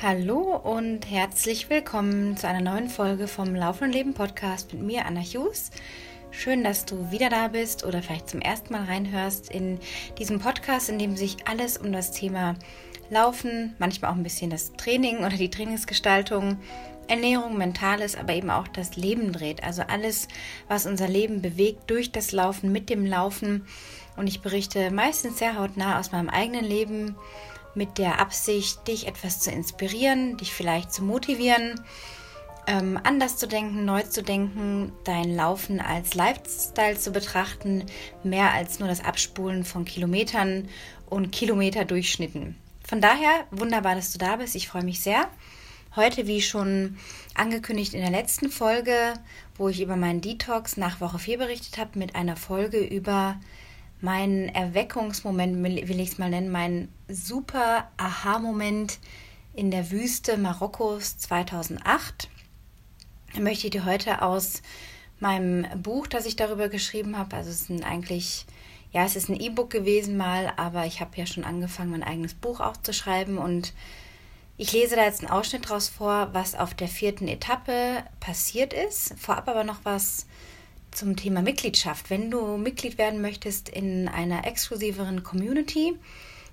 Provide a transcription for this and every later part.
Hallo und herzlich willkommen zu einer neuen Folge vom Laufen und Leben Podcast mit mir, Anna Hughes. Schön, dass du wieder da bist oder vielleicht zum ersten Mal reinhörst in diesem Podcast, in dem sich alles um das Thema Laufen, manchmal auch ein bisschen das Training oder die Trainingsgestaltung, Ernährung, Mentales, aber eben auch das Leben dreht. Also alles, was unser Leben bewegt durch das Laufen, mit dem Laufen. Und ich berichte meistens sehr hautnah aus meinem eigenen Leben mit der Absicht, dich etwas zu inspirieren, dich vielleicht zu motivieren, ähm, anders zu denken, neu zu denken, dein Laufen als Lifestyle zu betrachten, mehr als nur das Abspulen von Kilometern und Kilometerdurchschnitten. Von daher wunderbar, dass du da bist. Ich freue mich sehr. Heute, wie schon angekündigt in der letzten Folge, wo ich über meinen Detox nach Woche 4 berichtet habe, mit einer Folge über mein Erweckungsmoment, will ich es mal nennen, mein super Aha-Moment in der Wüste Marokkos 2008. Möchte ich dir heute aus meinem Buch, das ich darüber geschrieben habe, also es ist eigentlich, ja, es ist ein E-Book gewesen mal, aber ich habe ja schon angefangen, mein eigenes Buch auch zu schreiben und ich lese da jetzt einen Ausschnitt draus vor, was auf der vierten Etappe passiert ist. Vorab aber noch was zum Thema Mitgliedschaft. Wenn du Mitglied werden möchtest in einer exklusiveren Community,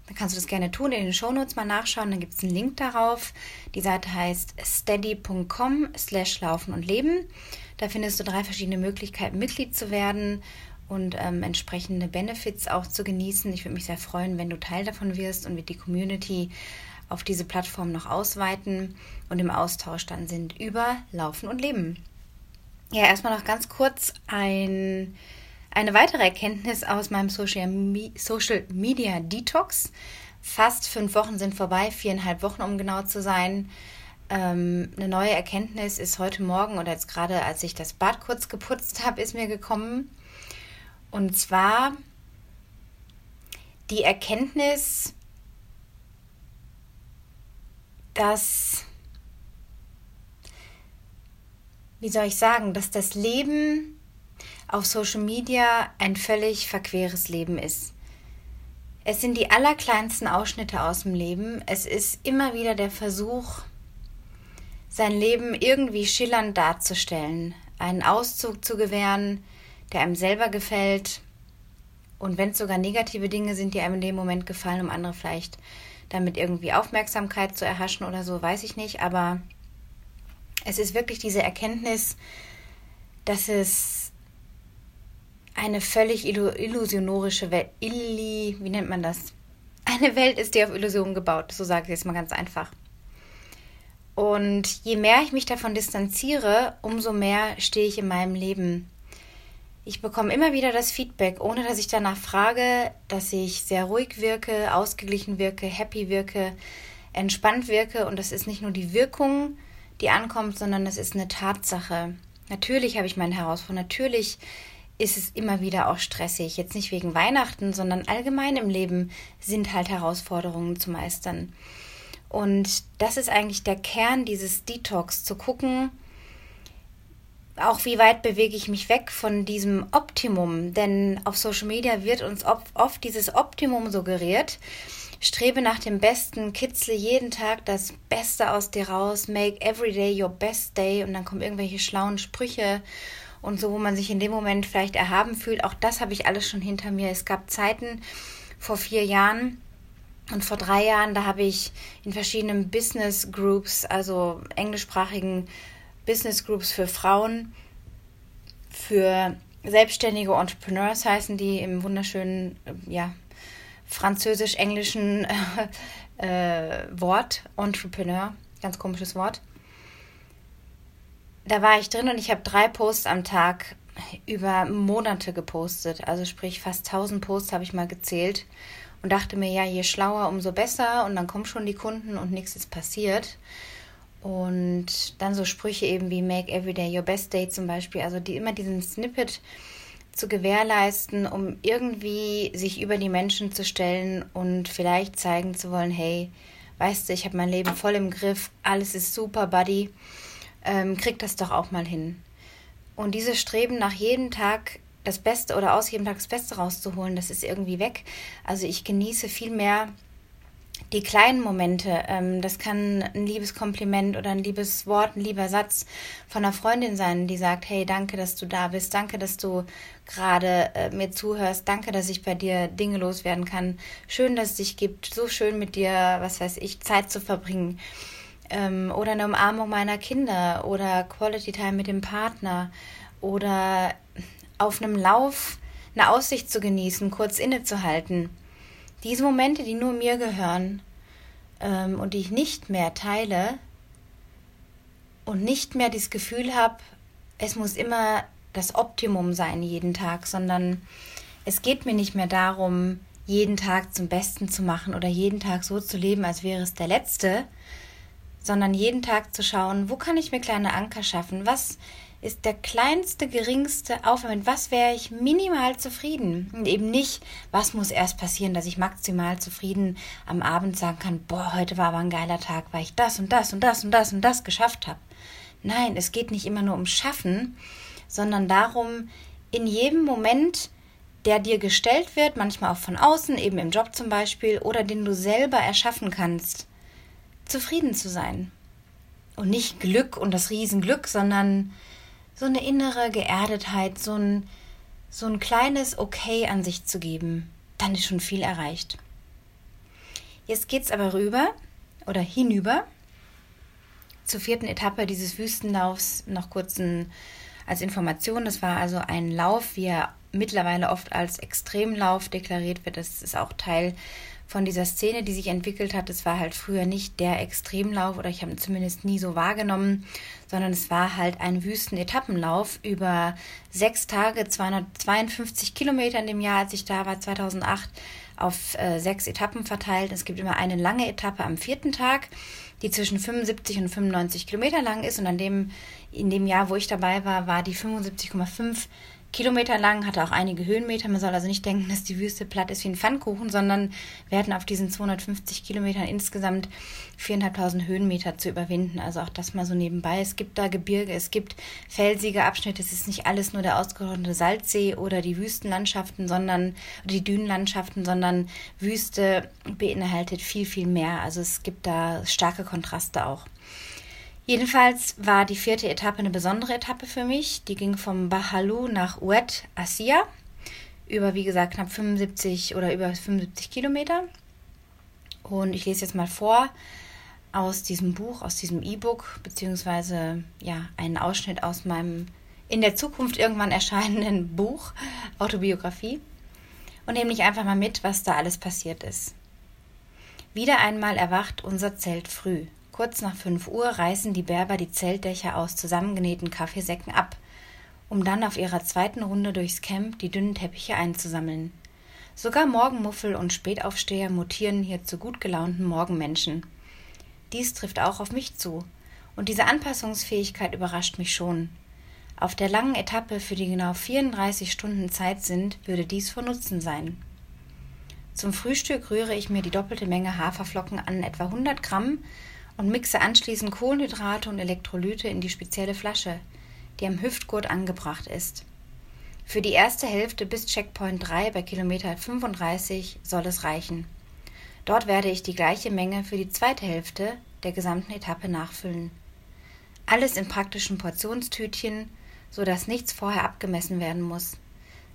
dann kannst du das gerne tun, in den Shownotes mal nachschauen, dann gibt es einen Link darauf. Die Seite heißt steady.com slash laufen und leben. Da findest du drei verschiedene Möglichkeiten, Mitglied zu werden und ähm, entsprechende Benefits auch zu genießen. Ich würde mich sehr freuen, wenn du Teil davon wirst und wir die Community auf diese Plattform noch ausweiten und im Austausch dann sind über Laufen und Leben. Ja, erstmal noch ganz kurz ein, eine weitere Erkenntnis aus meinem Social, Me Social Media Detox. Fast fünf Wochen sind vorbei, viereinhalb Wochen, um genau zu sein. Ähm, eine neue Erkenntnis ist heute Morgen oder jetzt gerade, als ich das Bad kurz geputzt habe, ist mir gekommen. Und zwar die Erkenntnis, dass wie soll ich sagen, dass das Leben auf Social Media ein völlig verqueres Leben ist. Es sind die allerkleinsten Ausschnitte aus dem Leben. Es ist immer wieder der Versuch, sein Leben irgendwie schillernd darzustellen, einen Auszug zu gewähren, der einem selber gefällt. Und wenn es sogar negative Dinge sind, die einem in dem Moment gefallen, um andere vielleicht damit irgendwie Aufmerksamkeit zu erhaschen oder so, weiß ich nicht. Aber es ist wirklich diese Erkenntnis, dass es eine völlig illusionorische Welt, illi, wie nennt man das? Eine Welt ist, die auf Illusionen gebaut, so sage ich jetzt mal ganz einfach. Und je mehr ich mich davon distanziere, umso mehr stehe ich in meinem Leben. Ich bekomme immer wieder das Feedback, ohne dass ich danach frage, dass ich sehr ruhig wirke, ausgeglichen wirke, happy wirke, entspannt wirke. Und das ist nicht nur die Wirkung, die ankommt, sondern es ist eine Tatsache. Natürlich habe ich meine Herausforderungen. Natürlich ist es immer wieder auch stressig. Jetzt nicht wegen Weihnachten, sondern allgemein im Leben sind halt Herausforderungen zu meistern. Und das ist eigentlich der Kern dieses Detox, zu gucken, auch wie weit bewege ich mich weg von diesem Optimum. Denn auf Social Media wird uns oft dieses Optimum suggeriert Strebe nach dem Besten, kitzle jeden Tag das Beste aus dir raus, make every day your best day und dann kommen irgendwelche schlauen Sprüche und so, wo man sich in dem Moment vielleicht erhaben fühlt. Auch das habe ich alles schon hinter mir. Es gab Zeiten vor vier Jahren, und vor drei Jahren, da habe ich in verschiedenen Business Groups, also englischsprachigen Business Groups für Frauen, für selbstständige Entrepreneurs heißen die im wunderschönen, ja, französisch-englischen äh, äh, Wort, Entrepreneur, ganz komisches Wort. Da war ich drin und ich habe drei Posts am Tag über Monate gepostet. Also sprich fast 1000 Posts habe ich mal gezählt und dachte mir, ja, je schlauer, umso besser und dann kommen schon die Kunden und nichts ist passiert. Und dann so Sprüche eben wie Make Every Day Your Best Day zum Beispiel, also die immer diesen Snippet zu gewährleisten, um irgendwie sich über die Menschen zu stellen und vielleicht zeigen zu wollen, hey, weißt du, ich habe mein Leben voll im Griff, alles ist super, Buddy, ähm, krieg das doch auch mal hin. Und dieses Streben nach jedem Tag das Beste oder aus jedem Tag das Beste rauszuholen, das ist irgendwie weg. Also ich genieße viel mehr die kleinen Momente, ähm, das kann ein liebes Kompliment oder ein liebes Wort, ein lieber Satz von einer Freundin sein, die sagt, hey, danke, dass du da bist, danke, dass du gerade äh, mir zuhörst, danke, dass ich bei dir Dinge loswerden kann, schön, dass es dich gibt, so schön mit dir, was weiß ich, Zeit zu verbringen. Ähm, oder eine Umarmung meiner Kinder oder Quality Time mit dem Partner oder auf einem Lauf eine Aussicht zu genießen, kurz innezuhalten diese Momente, die nur mir gehören ähm, und die ich nicht mehr teile und nicht mehr das Gefühl habe, es muss immer das Optimum sein jeden Tag, sondern es geht mir nicht mehr darum, jeden Tag zum Besten zu machen oder jeden Tag so zu leben, als wäre es der letzte, sondern jeden Tag zu schauen, wo kann ich mir kleine Anker schaffen, was ist der kleinste, geringste Aufwand. Was wäre ich minimal zufrieden? Und eben nicht, was muss erst passieren, dass ich maximal zufrieden am Abend sagen kann, boah, heute war aber ein geiler Tag, weil ich das und das und das und das und das geschafft habe. Nein, es geht nicht immer nur um Schaffen, sondern darum, in jedem Moment, der dir gestellt wird, manchmal auch von außen, eben im Job zum Beispiel, oder den du selber erschaffen kannst, zufrieden zu sein. Und nicht Glück und das Riesenglück, sondern so eine innere Geerdetheit, so ein, so ein kleines Okay an sich zu geben, dann ist schon viel erreicht. Jetzt geht es aber rüber oder hinüber zur vierten Etappe dieses Wüstenlaufs. Noch kurz ein, als Information, das war also ein Lauf, wie er mittlerweile oft als Extremlauf deklariert wird. Das ist auch Teil von dieser Szene, die sich entwickelt hat. Es war halt früher nicht der Extremlauf oder ich habe ihn zumindest nie so wahrgenommen, sondern es war halt ein Wüstenetappenlauf über sechs Tage, 252 Kilometer in dem Jahr, als ich da war, 2008, auf äh, sechs Etappen verteilt. Es gibt immer eine lange Etappe am vierten Tag, die zwischen 75 und 95 Kilometer lang ist und an dem, in dem Jahr, wo ich dabei war, war die 75,5 Kilometer lang, hatte auch einige Höhenmeter. Man soll also nicht denken, dass die Wüste platt ist wie ein Pfannkuchen, sondern wir hatten auf diesen 250 Kilometern insgesamt 4.500 Höhenmeter zu überwinden. Also auch das mal so nebenbei. Es gibt da Gebirge, es gibt felsige Abschnitte. Es ist nicht alles nur der ausgerottete Salzsee oder die Wüstenlandschaften, sondern die Dünenlandschaften, sondern Wüste beinhaltet viel, viel mehr. Also es gibt da starke Kontraste auch. Jedenfalls war die vierte Etappe eine besondere Etappe für mich. Die ging vom Bahalu nach Oued Asia über, wie gesagt, knapp 75 oder über 75 Kilometer. Und ich lese jetzt mal vor aus diesem Buch, aus diesem E-Book, beziehungsweise ja, einen Ausschnitt aus meinem in der Zukunft irgendwann erscheinenden Buch, Autobiografie. Und nehme ich einfach mal mit, was da alles passiert ist. Wieder einmal erwacht unser Zelt früh. Kurz nach 5 Uhr reißen die Berber die Zeltdächer aus zusammengenähten Kaffeesäcken ab, um dann auf ihrer zweiten Runde durchs Camp die dünnen Teppiche einzusammeln. Sogar Morgenmuffel und Spätaufsteher mutieren hier zu gut gelaunten Morgenmenschen. Dies trifft auch auf mich zu, und diese Anpassungsfähigkeit überrascht mich schon. Auf der langen Etappe, für die genau 34 Stunden Zeit sind, würde dies von Nutzen sein. Zum Frühstück rühre ich mir die doppelte Menge Haferflocken an, etwa 100 Gramm, und mixe anschließend Kohlenhydrate und Elektrolyte in die spezielle Flasche, die am Hüftgurt angebracht ist. Für die erste Hälfte bis Checkpoint 3 bei Kilometer 35 soll es reichen. Dort werde ich die gleiche Menge für die zweite Hälfte der gesamten Etappe nachfüllen. Alles in praktischen Portionstütchen, so dass nichts vorher abgemessen werden muss.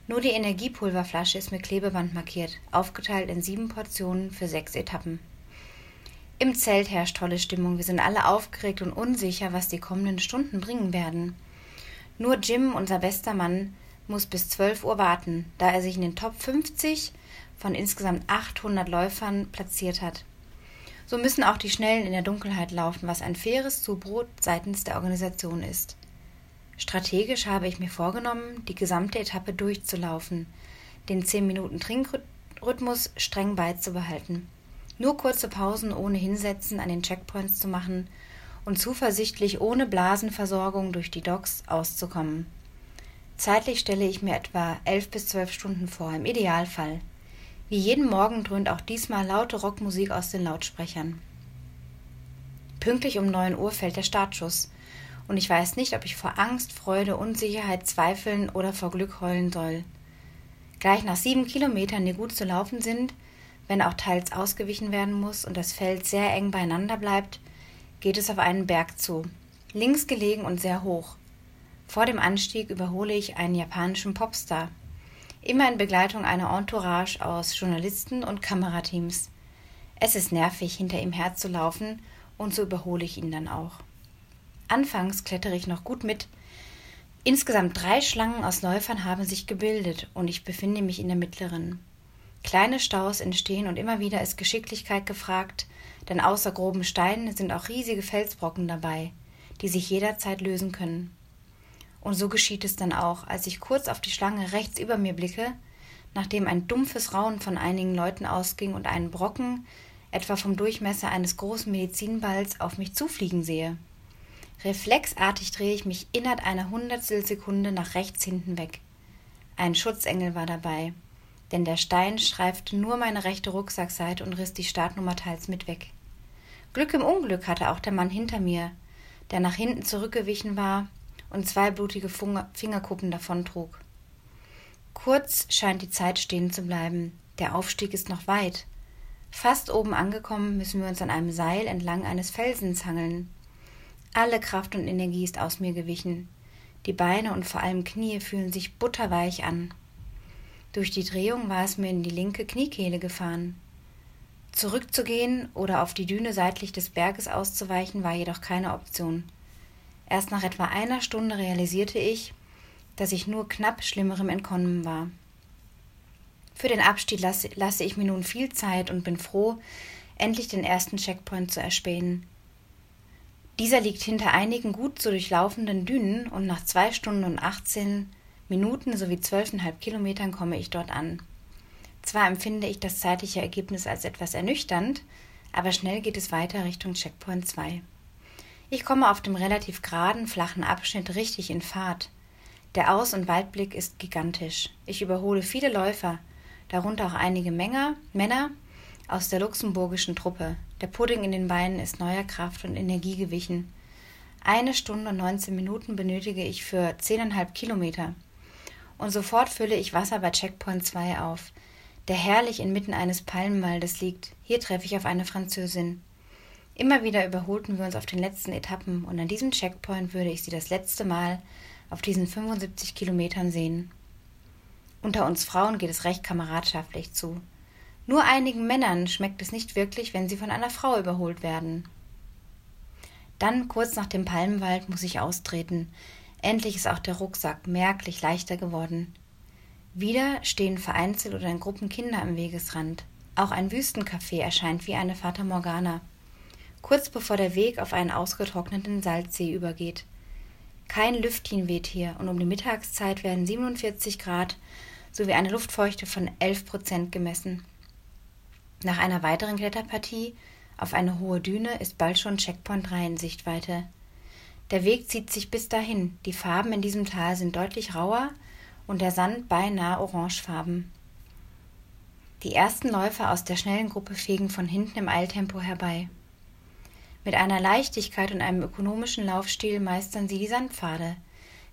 Nur die Energiepulverflasche ist mit Klebeband markiert, aufgeteilt in sieben Portionen für sechs Etappen. Im Zelt herrscht tolle Stimmung. Wir sind alle aufgeregt und unsicher, was die kommenden Stunden bringen werden. Nur Jim, unser bester Mann, muss bis 12 Uhr warten, da er sich in den Top 50 von insgesamt 800 Läufern platziert hat. So müssen auch die Schnellen in der Dunkelheit laufen, was ein faires Zubrot seitens der Organisation ist. Strategisch habe ich mir vorgenommen, die gesamte Etappe durchzulaufen, den 10 Minuten Trinkrhythmus streng beizubehalten nur kurze Pausen ohne Hinsetzen an den Checkpoints zu machen und zuversichtlich ohne Blasenversorgung durch die Docks auszukommen. Zeitlich stelle ich mir etwa elf bis zwölf Stunden vor, im Idealfall. Wie jeden Morgen dröhnt auch diesmal laute Rockmusik aus den Lautsprechern. Pünktlich um neun Uhr fällt der Startschuss, und ich weiß nicht, ob ich vor Angst, Freude, Unsicherheit zweifeln oder vor Glück heulen soll. Gleich nach sieben Kilometern, die gut zu laufen sind, Wenn auch teils ausgewichen werden muss und das Feld sehr eng beieinander bleibt, geht es auf einen Berg zu, links gelegen und sehr hoch. Vor dem Anstieg überhole ich einen japanischen Popstar, immer in Begleitung einer Entourage aus Journalisten und Kamerateams. Es ist nervig, hinter ihm herzulaufen, und so überhole ich ihn dann auch. Anfangs klettere ich noch gut mit. Insgesamt drei Schlangen aus Läufern haben sich gebildet und ich befinde mich in der mittleren. Kleine Staus entstehen und immer wieder ist Geschicklichkeit gefragt, denn außer groben Steinen sind auch riesige Felsbrocken dabei, die sich jederzeit lösen können. Und so geschieht es dann auch, als ich kurz auf die Schlange rechts über mir blicke, nachdem ein dumpfes Raunen von einigen Leuten ausging und einen Brocken, etwa vom Durchmesser eines großen Medizinballs, auf mich zufliegen sehe. Reflexartig drehe ich mich innerhalb einer Hundertstelsekunde nach rechts hinten weg. Ein Schutzengel war dabei, denn der Stein streifte nur meine rechte Rucksackseite und riss die Startnummer teils mit weg. Glück im Unglück hatte auch der Mann hinter mir, der nach hinten zurückgewichen war und zwei blutige Fingerkuppen davontrug. Kurz scheint die Zeit stehen zu bleiben. Der Aufstieg ist noch weit. Fast oben angekommen müssen wir uns an einem Seil entlang eines Felsens hangeln. Alle Kraft und Energie ist aus mir gewichen. Die Beine und vor allem Knie fühlen sich butterweich an. Durch die Drehung war es mir in die linke Kniekehle gefahren. Zurückzugehen oder auf die Düne seitlich des Berges auszuweichen war jedoch keine Option. Erst nach etwa einer Stunde realisierte ich, dass ich nur knapp Schlimmerem entkommen war. Für den Abstieg lasse, lasse ich mir nun viel Zeit und bin froh, endlich den ersten Checkpoint zu erspähen. Dieser liegt hinter einigen gut zu durchlaufenden Dünen und nach zwei Stunden und 18 Minuten sowie zwölfeinhalb Kilometern komme ich dort an. Zwar empfinde ich das zeitliche Ergebnis als etwas ernüchternd, aber schnell geht es weiter Richtung Checkpoint 2. Ich komme auf dem relativ geraden, flachen Abschnitt richtig in Fahrt. Der Aus- und Weitblick ist gigantisch. Ich überhole viele Läufer, darunter auch einige Männer, Männer aus der luxemburgischen Truppe. Der Pudding in den Beinen ist neuer Kraft und Energie gewichen. Eine Stunde und 19 Minuten benötige ich für 10,5 Kilometer. Und sofort fülle ich Wasser bei Checkpoint 2 auf, der herrlich inmitten eines Palmenwaldes liegt. Hier treffe ich auf eine Französin. Immer wieder überholten wir uns auf den letzten Etappen und an diesem Checkpoint würde ich sie das letzte Mal auf diesen 75 Kilometern sehen. Unter uns Frauen geht es recht kameradschaftlich zu. Nur einigen Männern schmeckt es nicht wirklich, wenn sie von einer Frau überholt werden. Dann, kurz nach dem Palmenwald, muss ich austreten. Endlich ist auch der Rucksack merklich leichter geworden. Wieder stehen vereinzelt oder in Gruppen Kinder am Wegesrand. Auch ein Wüstencafé erscheint wie eine Fata Morgana. Kurz bevor der Weg auf einen ausgetrockneten Salzsee übergeht. Kein Lüftchen weht hier und um die Mittagszeit werden 47 Grad sowie eine Luftfeuchte von 11 Prozent gemessen. Nach einer weiteren Kletterpartie auf eine hohe Düne ist bald schon Checkpoint 3 in Sichtweite. Der Weg zieht sich bis dahin. Die Farben in diesem Tal sind deutlich rauer und der Sand beinahe orangefarben. Die ersten Läufer aus der schnellen Gruppe fegen von hinten im Eiltempo herbei. Mit einer Leichtigkeit und einem ökonomischen Laufstil meistern sie die Sandpfade.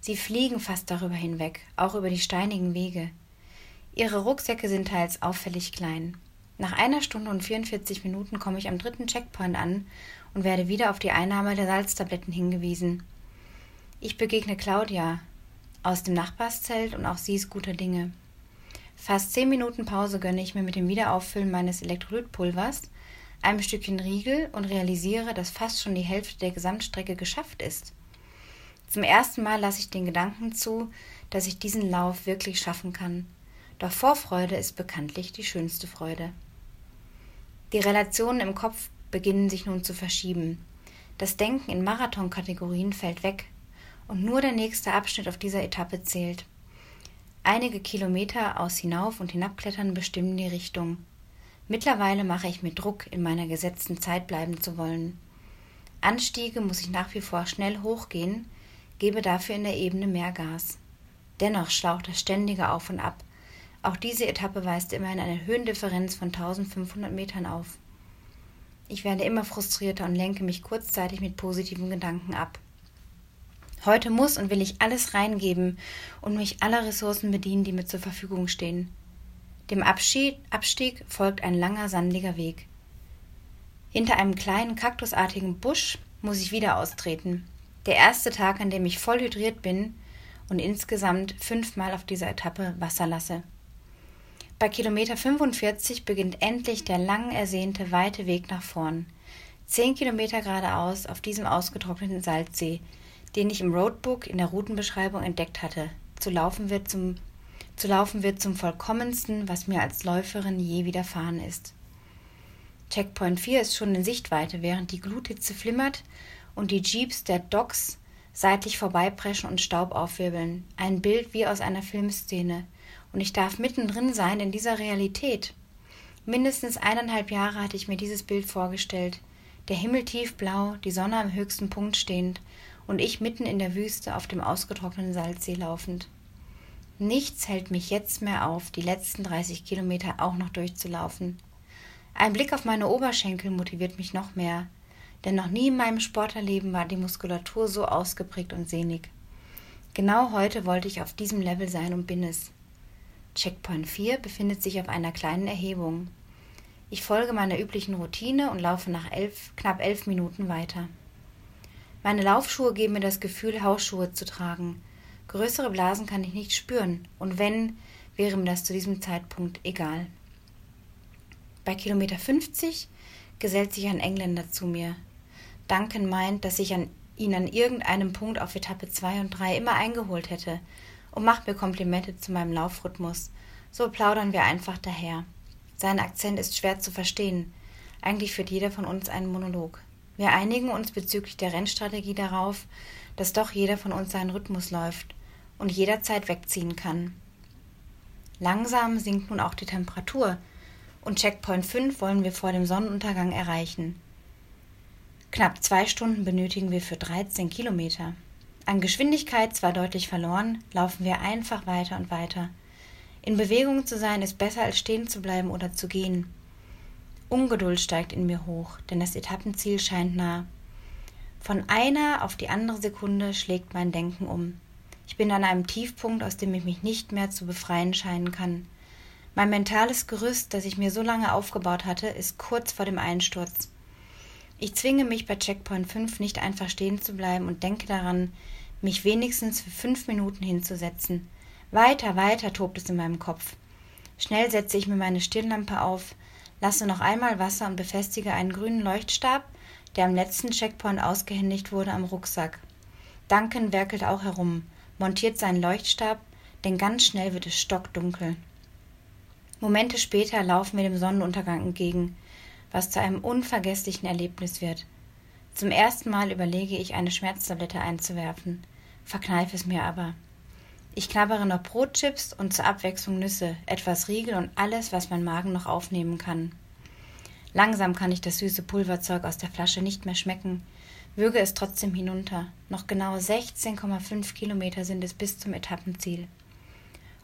Sie fliegen fast darüber hinweg, auch über die steinigen Wege. Ihre Rucksäcke sind teils auffällig klein. Nach einer Stunde und 44 Minuten komme ich am dritten Checkpoint an und werde wieder auf die Einnahme der Salztabletten hingewiesen. Ich begegne Claudia aus dem Nachbarszelt und auch sie ist guter Dinge. Fast zehn Minuten Pause gönne ich mir mit dem Wiederauffüllen meines Elektrolytpulvers, einem Stückchen Riegel und realisiere, dass fast schon die Hälfte der Gesamtstrecke geschafft ist. Zum ersten Mal lasse ich den Gedanken zu, dass ich diesen Lauf wirklich schaffen kann. Doch Vorfreude ist bekanntlich die schönste Freude. Die Relationen im Kopf beginnen sich nun zu verschieben. Das Denken in Marathonkategorien fällt weg und nur der nächste Abschnitt auf dieser Etappe zählt. Einige Kilometer aus Hinauf- und Hinabklettern bestimmen die Richtung. Mittlerweile mache ich mir Druck, in meiner gesetzten Zeit bleiben zu wollen. Anstiege muss ich nach wie vor schnell hochgehen, gebe dafür in der Ebene mehr Gas. Dennoch schlaucht das ständige Auf und Ab, auch diese Etappe weist immerhin eine Höhendifferenz von 1500 Metern auf. Ich werde immer frustrierter und lenke mich kurzzeitig mit positiven Gedanken ab. Heute muss und will ich alles reingeben und mich aller Ressourcen bedienen, die mir zur Verfügung stehen. Dem Abschied, Abstieg folgt ein langer, sandiger Weg. Hinter einem kleinen kaktusartigen Busch muss ich wieder austreten. Der erste Tag, an dem ich voll hydriert bin und insgesamt fünfmal auf dieser Etappe Wasser lasse. Bei Kilometer 45 beginnt endlich der lang ersehnte weite Weg nach vorn. Zehn Kilometer geradeaus auf diesem ausgetrockneten Salzsee, den ich im Roadbook in der Routenbeschreibung entdeckt hatte. Zu laufen wird zum, zu laufen wird zum vollkommensten, was mir als Läuferin je widerfahren ist. Checkpoint 4 ist schon in Sichtweite, während die Gluthitze flimmert und die Jeeps der Docks seitlich vorbeipreschen und Staub aufwirbeln. Ein Bild wie aus einer Filmszene. Und ich darf mittendrin sein in dieser Realität. Mindestens eineinhalb Jahre hatte ich mir dieses Bild vorgestellt. Der Himmel tiefblau, die Sonne am höchsten Punkt stehend und ich mitten in der Wüste auf dem ausgetrockneten Salzsee laufend. Nichts hält mich jetzt mehr auf, die letzten 30 Kilometer auch noch durchzulaufen. Ein Blick auf meine Oberschenkel motiviert mich noch mehr, denn noch nie in meinem Sportlerleben war die Muskulatur so ausgeprägt und sehnig. Genau heute wollte ich auf diesem Level sein und bin es. Checkpoint 4 befindet sich auf einer kleinen Erhebung. Ich folge meiner üblichen Routine und laufe nach elf, knapp elf Minuten weiter. Meine Laufschuhe geben mir das Gefühl, Hausschuhe zu tragen. Größere Blasen kann ich nicht spüren, und wenn, wäre mir das zu diesem Zeitpunkt egal. Bei Kilometer 50 gesellt sich ein Engländer zu mir. Duncan meint, dass ich an ihn an irgendeinem Punkt auf Etappe 2 und 3 immer eingeholt hätte und macht mir Komplimente zu meinem Laufrhythmus. So plaudern wir einfach daher. Sein Akzent ist schwer zu verstehen. Eigentlich führt jeder von uns einen Monolog. Wir einigen uns bezüglich der Rennstrategie darauf, dass doch jeder von uns seinen Rhythmus läuft und jederzeit wegziehen kann. Langsam sinkt nun auch die Temperatur, und Checkpoint 5 wollen wir vor dem Sonnenuntergang erreichen. Knapp zwei Stunden benötigen wir für 13 Kilometer. An Geschwindigkeit zwar deutlich verloren, laufen wir einfach weiter und weiter. In Bewegung zu sein ist besser als stehen zu bleiben oder zu gehen. Ungeduld steigt in mir hoch, denn das Etappenziel scheint nah. Von einer auf die andere Sekunde schlägt mein Denken um. Ich bin an einem Tiefpunkt, aus dem ich mich nicht mehr zu befreien scheinen kann. Mein mentales Gerüst, das ich mir so lange aufgebaut hatte, ist kurz vor dem Einsturz. Ich zwinge mich bei Checkpoint 5 nicht einfach stehen zu bleiben und denke daran, mich wenigstens für fünf Minuten hinzusetzen. Weiter, weiter tobt es in meinem Kopf. Schnell setze ich mir meine Stirnlampe auf, lasse noch einmal Wasser und befestige einen grünen Leuchtstab, der am letzten Checkpoint ausgehändigt wurde, am Rucksack. Duncan werkelt auch herum, montiert seinen Leuchtstab, denn ganz schnell wird es stockdunkel. Momente später laufen wir dem Sonnenuntergang entgegen, was zu einem unvergesslichen Erlebnis wird. Zum ersten Mal überlege ich, eine Schmerztablette einzuwerfen, verkneife es mir aber. Ich knabbere noch Brotchips und zur Abwechslung Nüsse, etwas Riegel und alles, was mein Magen noch aufnehmen kann. Langsam kann ich das süße Pulverzeug aus der Flasche nicht mehr schmecken, würge es trotzdem hinunter. Noch genau 16,5 Kilometer sind es bis zum Etappenziel.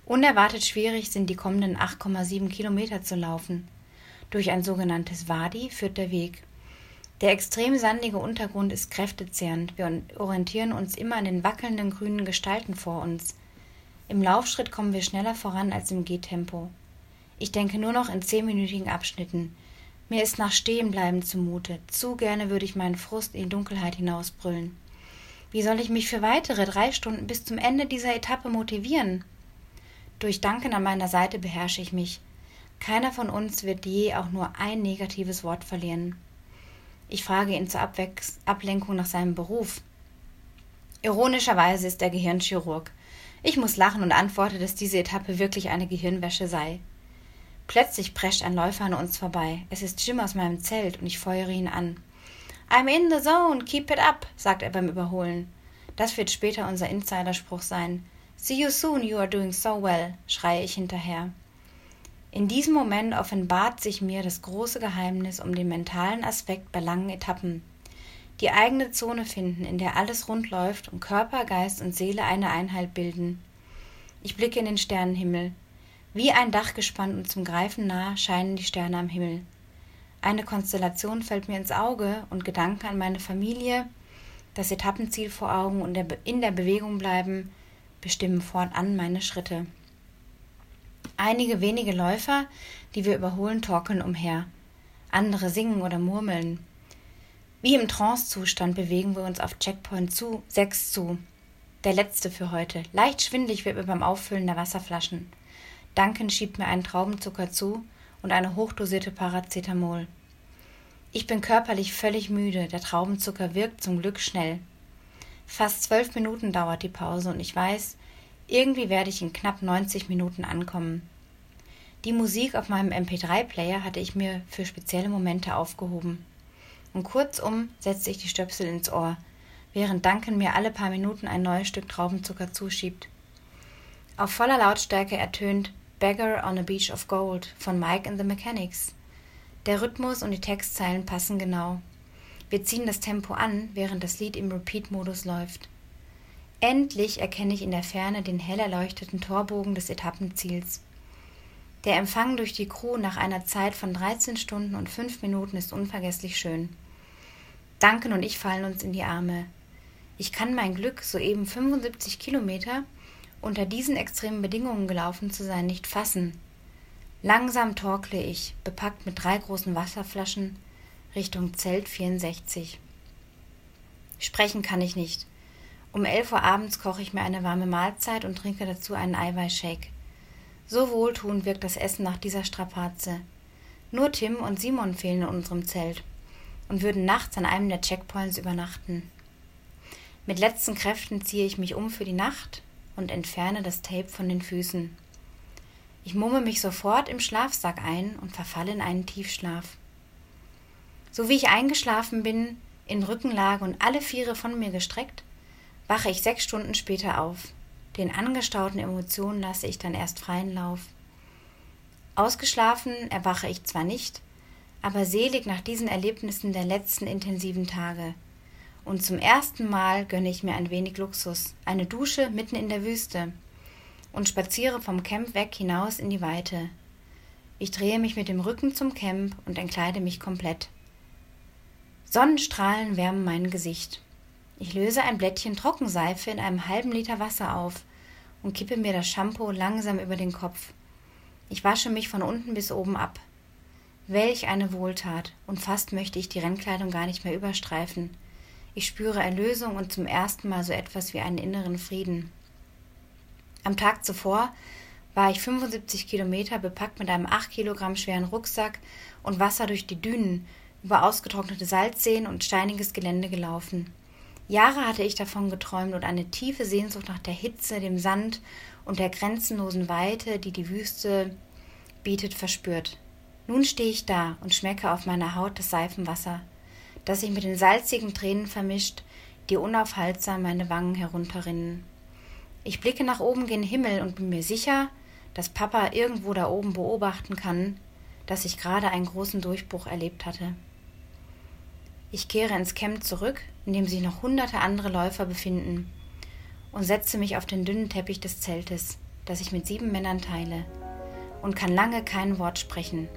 Unerwartet schwierig sind die kommenden 8,7 Kilometer zu laufen. Durch ein sogenanntes Wadi führt der Weg. Der extrem sandige Untergrund ist kräftezehrend. Wir orientieren uns immer an den wackelnden grünen Gestalten vor uns. Im Laufschritt kommen wir schneller voran als im Gehtempo. Ich denke nur noch in zehnminütigen Abschnitten. Mir ist nach Stehenbleiben zumute. Zu gerne würde ich meinen Frust in die Dunkelheit hinausbrüllen. Wie soll ich mich für weitere drei Stunden bis zum Ende dieser Etappe motivieren? Durch Danken an meiner Seite beherrsche ich mich. Keiner von uns wird je auch nur ein negatives Wort verlieren. Ich frage ihn zur Abwex Ablenkung nach seinem Beruf. Ironischerweise ist er Gehirnchirurg. Ich muss lachen und antworte, dass diese Etappe wirklich eine Gehirnwäsche sei. Plötzlich prescht ein Läufer an uns vorbei. Es ist Jim aus meinem Zelt und ich feuere ihn an. I'm in the zone, keep it up, sagt er beim Überholen. Das wird später unser Insiderspruch sein. See you soon, you are doing so well, schreie ich hinterher. In diesem Moment offenbart sich mir das große Geheimnis um den mentalen Aspekt bei langen Etappen. Die eigene Zone finden, in der alles rund läuft und Körper, Geist und Seele eine Einheit bilden. Ich blicke in den Sternenhimmel. Wie ein Dachgespann und zum Greifen nah scheinen die Sterne am Himmel. Eine Konstellation fällt mir ins Auge und Gedanken an meine Familie, das Etappenziel vor Augen und in der Bewegung bleiben, bestimmen fortan meine Schritte. Einige wenige Läufer, die wir überholen, torkeln umher. Andere singen oder murmeln. Wie im Trancezustand bewegen wir uns auf Checkpoint zu, sechs zu. Der letzte für heute. Leicht schwindlig wird mir beim Auffüllen der Wasserflaschen. Duncan schiebt mir einen Traubenzucker zu und eine hochdosierte Paracetamol. Ich bin körperlich völlig müde, der Traubenzucker wirkt zum Glück schnell. Fast zwölf Minuten dauert die Pause und ich weiß, irgendwie werde ich in knapp 90 Minuten ankommen. Die Musik auf meinem MP3-Player hatte ich mir für spezielle Momente aufgehoben. Und kurzum setzte ich die Stöpsel ins Ohr, während Duncan mir alle paar Minuten ein neues Stück Traubenzucker zuschiebt. Auf voller Lautstärke ertönt Beggar on a Beach of Gold von Mike and the Mechanics. Der Rhythmus und die Textzeilen passen genau. Wir ziehen das Tempo an, während das Lied im Repeat-Modus läuft. Endlich erkenne ich in der Ferne den hell erleuchteten Torbogen des Etappenziels. Der Empfang durch die Crew nach einer Zeit von 13 Stunden und 5 Minuten ist unvergesslich schön. Duncan und ich fallen uns in die Arme. Ich kann mein Glück, soeben 75 Kilometer unter diesen extremen Bedingungen gelaufen zu sein, nicht fassen. Langsam torkle ich, bepackt mit drei großen Wasserflaschen, Richtung Zelt 64. Sprechen kann ich nicht. Um elf Uhr abends koche ich mir eine warme Mahlzeit und trinke dazu einen Eiweißshake. So wohltuend wirkt das Essen nach dieser Strapaze. Nur Tim und Simon fehlen in unserem Zelt und würden nachts an einem der Checkpoints übernachten. Mit letzten Kräften ziehe ich mich um für die Nacht und entferne das Tape von den Füßen. Ich mumme mich sofort im Schlafsack ein und verfalle in einen Tiefschlaf. So wie ich eingeschlafen bin, in Rückenlage und alle Viere von mir gestreckt, wache ich sechs Stunden später auf. Den angestauten Emotionen lasse ich dann erst freien Lauf. Ausgeschlafen erwache ich zwar nicht, aber selig nach diesen Erlebnissen der letzten intensiven Tage. Und zum ersten Mal gönne ich mir ein wenig Luxus, eine Dusche mitten in der Wüste, und spaziere vom Camp weg hinaus in die Weite. Ich drehe mich mit dem Rücken zum Camp und entkleide mich komplett. Sonnenstrahlen wärmen mein Gesicht. Ich löse ein Blättchen Trockenseife in einem halben Liter Wasser auf und kippe mir das Shampoo langsam über den Kopf. Ich wasche mich von unten bis oben ab. Welch eine Wohltat, und fast möchte ich die Rennkleidung gar nicht mehr überstreifen. Ich spüre Erlösung und zum ersten Mal so etwas wie einen inneren Frieden. Am Tag zuvor war ich 75 Kilometer bepackt mit einem 8 Kilogramm schweren Rucksack und Wasser durch die Dünen, über ausgetrocknete Salzseen und steiniges Gelände gelaufen. Jahre hatte ich davon geträumt und eine tiefe Sehnsucht nach der Hitze, dem Sand und der grenzenlosen Weite, die die Wüste bietet, verspürt. Nun stehe ich da und schmecke auf meiner Haut das Seifenwasser, das sich mit den salzigen Tränen vermischt, die unaufhaltsam meine Wangen herunterrinnen. Ich blicke nach oben gen Himmel und bin mir sicher, dass Papa irgendwo da oben beobachten kann, dass ich gerade einen großen Durchbruch erlebt hatte. Ich kehre ins Camp zurück, in dem sich noch hunderte andere Läufer befinden, und setze mich auf den dünnen Teppich des Zeltes, das ich mit sieben Männern teile, und kann lange kein Wort sprechen.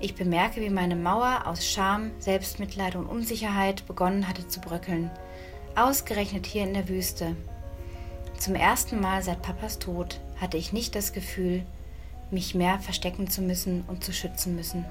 Ich bemerke, wie meine Mauer aus Scham, Selbstmitleid und Unsicherheit begonnen hatte zu bröckeln, ausgerechnet hier in der Wüste, zum ersten Mal seit Papas Tod hatte ich nicht das Gefühl, mich mehr verstecken zu müssen und zu schützen müssen.